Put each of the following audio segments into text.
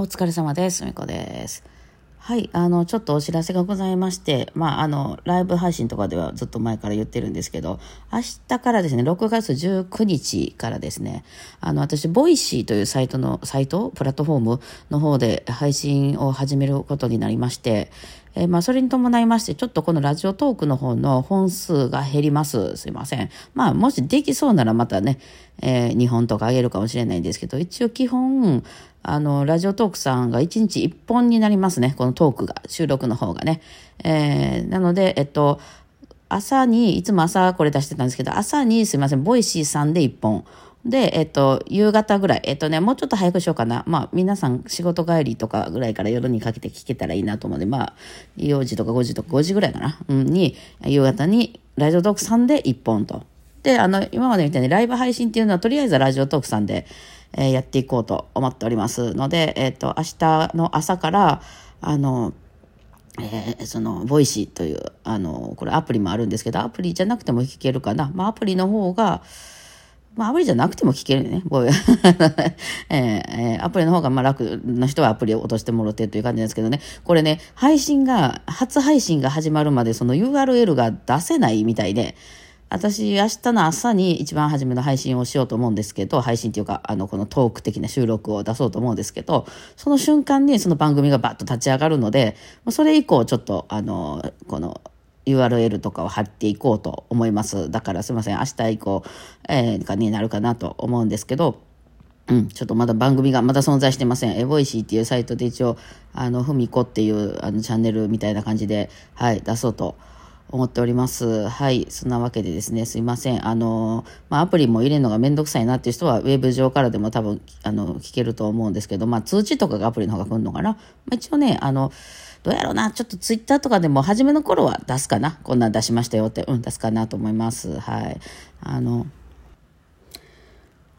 お疲れ様です。みこです。はい、あの、ちょっとお知らせがございまして、まあ、あの、ライブ配信とかではずっと前から言ってるんですけど、明日からですね、6月19日からですね、あの、私、ボイシーというサイトの、サイト？プラットフォームの方で配信を始めることになりまして、えー、まあ、それに伴いまして、ちょっとこのラジオトークの方の本数が減ります。すいません。まあ、もしできそうならまたね、えー、2本とかあげるかもしれないんですけど、一応基本、あの、ラジオトークさんが1日1本になりますね。このトークが、収録の方がね。えー、なので、えっと、朝に、いつも朝これ出してたんですけど、朝にすいません、ボイシーさんで1本。で、えっと、夕方ぐらい、えっとね、もうちょっと早くしようかな。まあ、皆さん仕事帰りとかぐらいから夜にかけて聞けたらいいなと思うので、まあ、4時とか5時とか5時ぐらいかな。うん、に、夕方にラジオトークさんで1本と。で、あの、今までみたいにライブ配信っていうのは、とりあえずラジオトークさんで、えー、やっていこうと思っておりますので、えっ、と、明日の朝から、あの、えー、その、ボイシーという、あの、これアプリもあるんですけど、アプリじゃなくても聞けるかな。まあ、アプリの方が、まあ、アプリじゃなくても聞けるね。えー、アプリの方がまあ楽な人はアプリを落としてもろてという感じですけどね。これね、配信が、初配信が始まるまでその URL が出せないみたいで、私、明日の朝に一番初めの配信をしようと思うんですけど、配信っていうか、あの、このトーク的な収録を出そうと思うんですけど、その瞬間にその番組がバッと立ち上がるので、それ以降ちょっと、あの、この、URL とかを貼っていこうと思います。だからすいません、明日以降、えー、になるかなと思うんですけど、うん、ちょっとまだ番組がまだ存在してません。えー、ボイシーっていうサイトで一応、あの、ふみこっていうあのチャンネルみたいな感じで、はい、出そうと思っております。はい。そんなわけでですね、すいません。あの、まあ、アプリも入れるのがめんどくさいなっていう人は、ウェブ上からでも多分、あの、聞けると思うんですけど、まあ、通知とかがアプリの方が来るのかな。まあ、一応ね、あの、どうやろうな、ちょっとツイッターとかでも初めの頃は出すかな。こんなん出しましたよって、うん、出すかなと思います。はい。あの、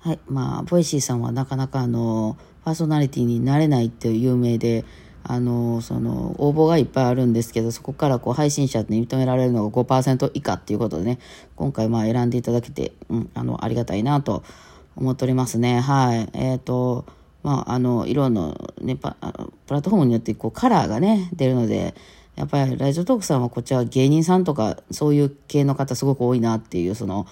はい。まあ、ボイシーさんはなかなかあの、パーソナリティになれないっていう有名で、あの、その、応募がいっぱいあるんですけど、そこからこう、配信者に認められるのが5%以下っていうことでね、今回まあ選んでいただけて、うん、あの、ありがたいなと思っておりますね。はい。えっ、ー、と、まあ、あの、色のね、パプラットフォームによってこう、カラーがね、出るので、やっぱりラジオトークさんはこっちは芸人さんとかそういう系の方すごく多いなっていう、その、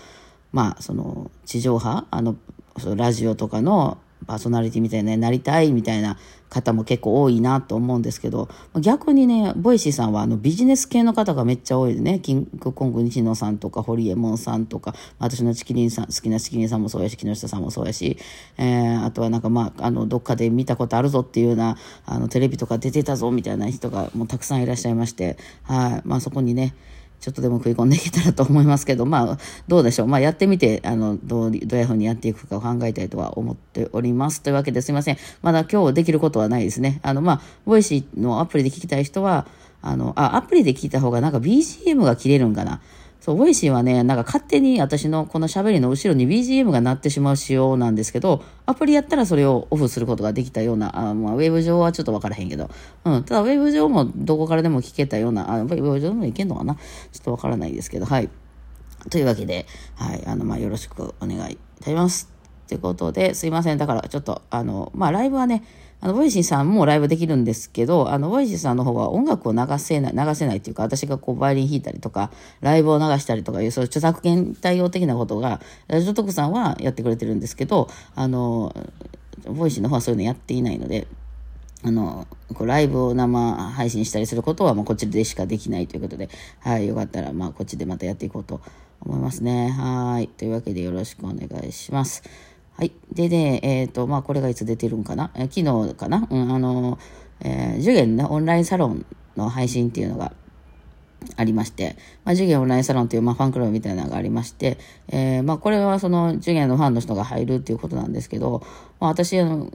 まあ、その、地上波、あの、そのラジオとかのパーソナリティみたいななりたいみたいな方も結構多いなと思うんですけど、逆にね、ボイシーさんはあのビジネス系の方がめっちゃ多いでね、キングコング西野さんとか、ホリエモンさんとか、私のちきりんさん、好きなちきりんさんもそうやし、木下さんもそうやし、えー、あとはなんかまあ、あの、どっかで見たことあるぞっていうような、あの、テレビとか出てたぞみたいな人がもうたくさんいらっしゃいまして、はい、まあそこにね、ちょっとでも食い込んでいけたらと思いますけど、まあ、どうでしょう。まあ、やってみて、あの、どう、どういうふうにやっていくかを考えたいとは思っております。というわけですいません。まだ今日できることはないですね。あの、まあ、ボイシーのアプリで聞きたい人は、あの、あ、アプリで聞いた方がなんか BGM が切れるんかな。そう、ボイシーはね、なんか勝手に私のこの喋りの後ろに BGM が鳴ってしまう仕様なんですけど、アプリやったらそれをオフすることができたような、あまあ、ウェブ上はちょっとわからへんけど、うん、ただウェブ上もどこからでも聞けたような、あウェブ上でもいけんのかな？ちょっとわからないですけど、はい。というわけで、はい、あの、まあ、よろしくお願いいたします。ということで、すいません。だからちょっと、あの、まあ、ライブはね、あの、ボイシーさんもライブできるんですけど、あの、ボイシーさんの方は音楽を流せない、流せないっていうか、私がこう、バイオリン弾いたりとか、ライブを流したりとかいう、そういう著作権対応的なことが、ラジオトークさんはやってくれてるんですけど、あの、ボイシーの方はそういうのやっていないので、あの、こうライブを生配信したりすることは、もうこっちでしかできないということで、はい、よかったら、まあ、こっちでまたやっていこうと思いますね。はい。というわけでよろしくお願いします。はい。でね、えっ、ー、と、まあ、これがいつ出てるんかな、え、昨日かな？うん、あの、えー、受験のオンラインサロンの配信っていうのがありまして、まあ、受験オンラインサロンという、まあ、ファンクラブみたいなのがありまして、えー、まあ、これはその受験のファンの人が入るっていうことなんですけど、まあ、私、あの、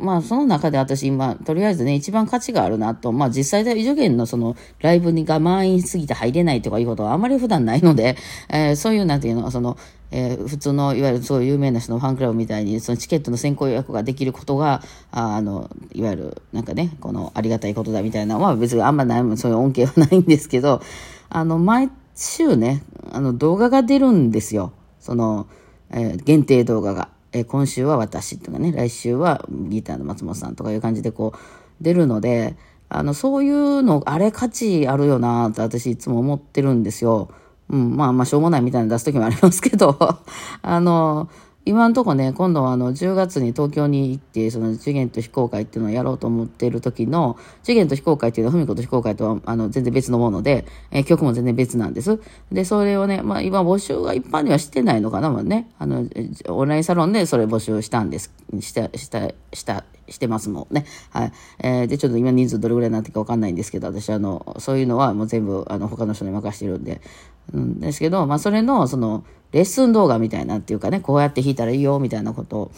まあ、その中で私今、とりあえずね、一番価値があるなと、まあ、実際で受験のその、ライブにが満員すぎて入れないとかいうことはあまり普段ないので、えー、そういう、なんていうの、その、えー、普通のいわゆるそうい有名な人のファンクラブみたいにそのチケットの先行予約ができることがあのいわゆるなんかねこのありがたいことだみたいなのは別にあんまないそういう恩恵はないんですけどあの毎週ねあの動画が出るんですよその、えー、限定動画が。え今週は私とかね、来週はギターの松本さんとかいう感じでこう出るので、あの、そういうの、あれ価値あるよなって私いつも思ってるんですよ。うん、まあまあしょうもないみたいな出す時もありますけど、あの、今んとこね、今度はあの10月に東京に行って、その次元と非公開っていうのをやろうと思っている時の、次元と非公開っていうのは、文子と非公開とはあの全然別のもので、えー、曲も全然別なんです。で、それをね、まあ今募集が一般にはしてないのかな、まあね、あの、オンラインサロンでそれ募集したんです、した、した、した、してますもんね。はい。えー、で、ちょっと今人数どれぐらいになってるかわかんないんですけど、私あの、そういうのはもう全部、あの、他の人に任してるんで、うんですけど、まあそれの、その、レッスン動画みたいなっていうかね、こうやって弾いたらいいよみたいなことを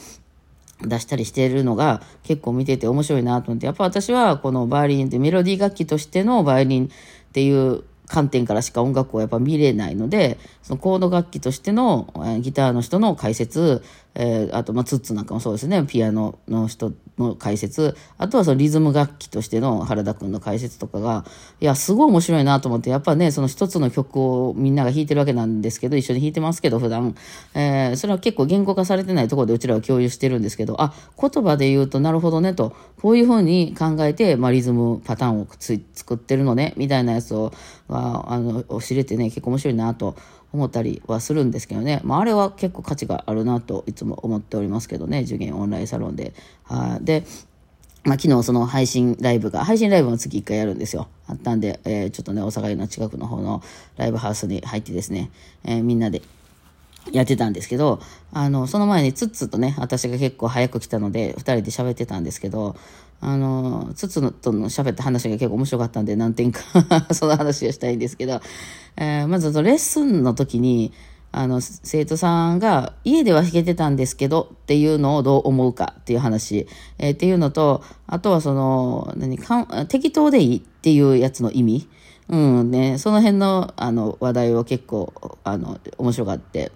出したりしてるのが結構見てて面白いなと思って、やっぱ私はこのバイオリンってメロディー楽器としてのバイオリンっていう観点からしか音楽をやっぱ見れないので、そのコード楽器としてのギターの人の解説、えー、あと、まあ、ツッツなんかもそうですね、ピアノの人の解説、あとはそのリズム楽器としての原田くんの解説とかが、いや、すごい面白いなと思って、やっぱね、その一つの曲をみんなが弾いてるわけなんですけど、一緒に弾いてますけど、普段。えー、それは結構言語化されてないところでうちらは共有してるんですけど、あ、言葉で言うとなるほどねと、こういうふうに考えて、まあ、リズムパターンを作ってるのね、みたいなやつを、あの、知れてね、結構面白いなと思ったりはするんですけどね、まあ、あれは結構価値があるなといつも思っておりますけどね受験オンラインサロンで。はでまあ、昨日その配信ライブが、配信ライブも月1回やるんですよ。あったんで、えー、ちょっとね、大阪の近くの方のライブハウスに入ってですね、えー、みんなでやってたんですけど、あの、その前にツッツとね、私が結構早く来たので、二人で喋ってたんですけど、あの、つつのとの喋った話が結構面白かったんで、何点か その話をしたいんですけど、えー、まずレッスンの時に、あの、生徒さんが家では弾けてたんですけどっていうのをどう思うかっていう話、えー、っていうのと、あとはその、何か適当でいいっていうやつの意味。うんね、その辺のあの話題を結構あの面白がって、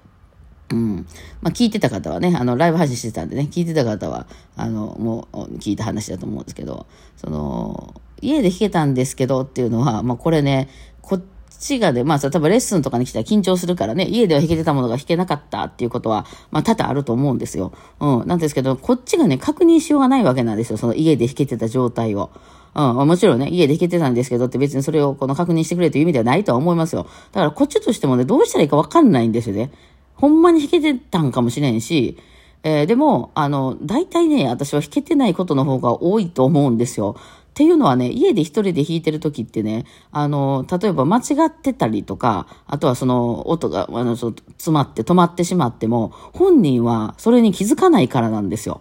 うん。まあ、聞いてた方はね、あの、ライブ配信してたんでね、聞いてた方は、あの、もう、聞いた話だと思うんですけど、その、家で弾けたんですけどっていうのは、まあ、これね、こっちがね、まあ、多分レッスンとかに来たら緊張するからね、家では弾けてたものが弾けなかったっていうことは、まあ、多々あると思うんですよ。うん。なんですけど、こっちがね、確認しようがないわけなんですよ。その家で弾けてた状態を。うん、もちろんね、家で弾けてたんですけどって別にそれをこの確認してくれという意味ではないとは思いますよ。だからこっちとしてもね、どうしたらいいかわかんないんですよね。ほんまに弾けてたんかもしれんし、えー、でも、あの、大体ね、私は弾けてないことの方が多いと思うんですよ。っていうのはね、家で一人で弾いてる時ってね、あの、例えば間違ってたりとか、あとはその音が、あの、詰まって止まってしまっても、本人はそれに気づかないからなんですよ。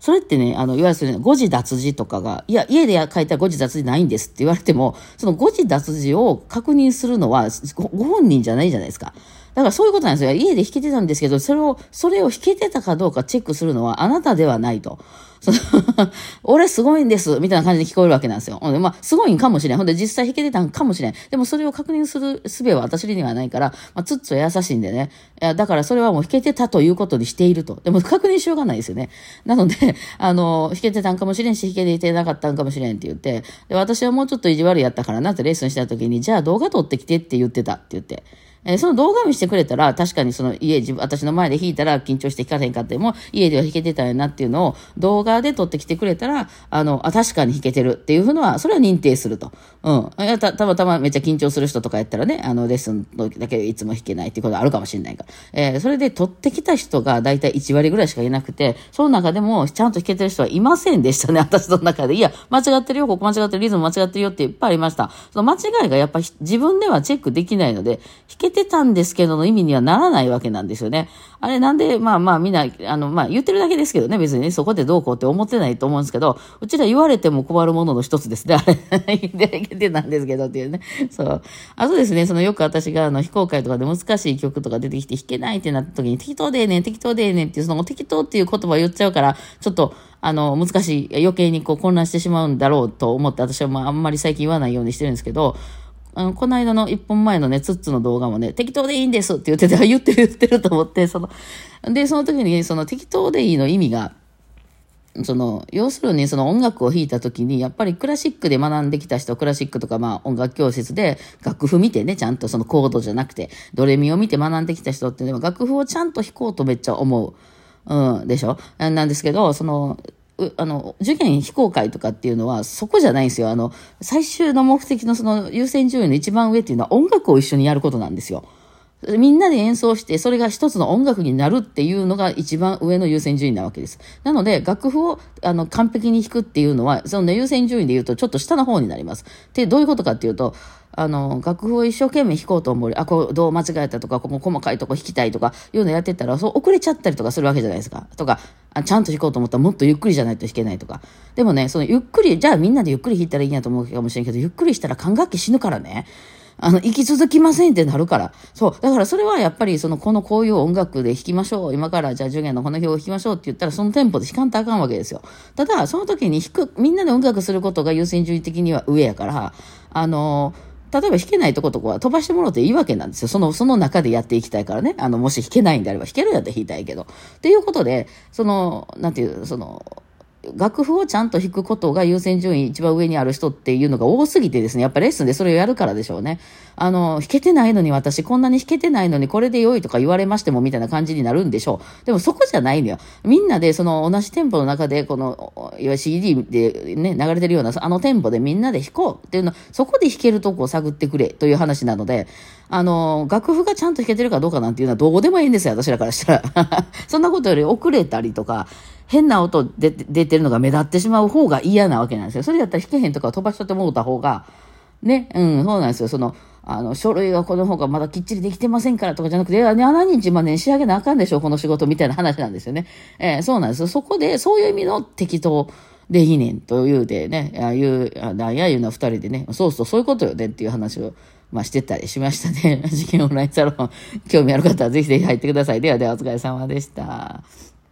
それってね、あの、いわゆる誤字脱字とかが、いや、家で書いたら誤字脱字ないんですって言われても、その誤字脱字を確認するのはご本人じゃないじゃないですか。だからそういうことなんですよ。家で弾けてたんですけど、それを、それを弾けてたかどうかチェックするのはあなたではないと。その 俺すごいんです、みたいな感じで聞こえるわけなんですよ。ほんで、まあ、すごいんかもしれん。ほんで、実際弾けてたんかもしれん。でも、それを確認する術は私にはないから、まあ、つっつは優しいんでね。いや、だからそれはもう弾けてたということにしていると。でも、確認しようがないですよね。なので、あの、弾けてたんかもしれんし、弾けていなかったんかもしれんって言って、で、私はもうちょっと意地悪やったからなってレッスンした時に、じゃあ動画撮ってきてって言ってたって言って。えー、その動画を見せてくれたら、確かにその家、自分、私の前で弾いたら緊張して弾かへんかっても、家では弾けてたんやなっていうのを動画で撮ってきてくれたら、あの、あ、確かに弾けてるっていうのは、それは認定すると。うん。た、たまたまめっちゃ緊張する人とかやったらね、あの、レッスンの時だけいつも弾けないっていうことあるかもしれないから。えー、それで撮ってきた人がだいたい1割ぐらいしかいなくて、その中でもちゃんと弾けてる人はいませんでしたね、私の中で。いや、間違ってるよ、ここ間違ってる、リズム間違ってるよっていっぱいありました。その間違いがやっぱ自分ではチェックできないので、弾けてたんですけどの意味にはならないわけなんですよね。あれなんで、まあまあみんな、あの、まあ言ってるだけですけどね、別に、ね、そこでどうこうって思ってないと思うんですけど、うちら言われても困るものの一つですね。あれ、てたんですけどっていうね。そう。あとですね、そのよく私があの非公開とかで難しい曲とか出てきて弾けないってなった時に適当でええねん、適当でええねんっていう、その適当っていう言葉を言っちゃうから、ちょっと、あの、難しい、余計にこう混乱してしまうんだろうと思って、私はまああんまり最近言わないようにしてるんですけど、あの、この間の一本前のね、ツッツの動画もね、適当でいいんですって言ってて、言ってる言ってると思って、その、で、その時に、その適当でいいの意味が、その、要するにその音楽を弾いた時に、やっぱりクラシックで学んできた人、クラシックとかまあ音楽教室で楽譜見てね、ちゃんとそのコードじゃなくて、ドレミを見て学んできた人っていうのは楽譜をちゃんと弾こうとめっちゃ思う。うん、でしょ？なんですけど、その、あの、受験非公開とかっていうのは、そこじゃないんですよ。あの、最終の目的のその優先順位の一番上っていうのは音楽を一緒にやることなんですよ。みんなで演奏して、それが一つの音楽になるっていうのが一番上の優先順位なわけです。なので、楽譜をあの完璧に弾くっていうのは、その、ね、優先順位で言うとちょっと下の方になります。で、どういうことかっていうと、あの、楽譜を一生懸命弾こうと思う。あ、こう、どう間違えたとか、ここ細かいとこ弾きたいとか、いうのやってたら、そう遅れちゃったりとかするわけじゃないですか。とか、あちゃんと弾こうと思ったらもっとゆっくりじゃないと弾けないとか。でもね、そのゆっくり、じゃあみんなでゆっくり弾いたらいいんやと思うかもしれんけど、ゆっくりしたら管楽器死ぬからね。あの、生き続きませんってなるから。そう。だからそれはやっぱり、その、このこういう音楽で弾きましょう。今からじゃあ、受験のこの表を弾きましょうって言ったら、そのテンポで弾かんとあかんわけですよ。ただ、その時に弾く、みんなで音楽することが優先順位的には上やから、あの例えば弾けないとことこは飛ばしてもらっていいわけなんですよ。その、その中でやっていきたいからね。あの、もし弾けないんであれば、弾けるやったら弾いたいけど。っていうことで、その、なんていう、その、楽譜をちゃんと弾くことが優先順位一番上にある人っていうのが多すぎてですね、やっぱレッスンでそれをやるからでしょうね。あの、弾けてないのに私こんなに弾けてないのにこれで良いとか言われましてもみたいな感じになるんでしょう。でもそこじゃないのよ。みんなでその同じテンポの中でこの、いわゆる CD でね、流れてるようなあのテンポでみんなで弾こうっていうの、そこで弾けるとこを探ってくれという話なので、あの、楽譜がちゃんと弾けてるかどうかなんていうのはどうでもいいんですよ、私らからしたら。そんなことより遅れたりとか、変な音で出てるのが目立ってしまう方が嫌なわけなんですよ。それだったら弾けへんとか飛ばしとってもうた方が、ね、うん、そうなんですよ。その、あの、書類がこの方がまだきっちりできてませんからとかじゃなくて、いや、7日までに仕上げなあかんでしょ、この仕事みたいな話なんですよね。えー、そうなんですよ。そこで、そういう意味の適当でいいねんというでね、ああいう、あなんやいうの二人でね、そうそう、そういうことよねっていう話を、まあ、してたりしましたね。事件オンラインサロン、興味ある方はぜひぜひ入ってください。ではではお疲れ様でした。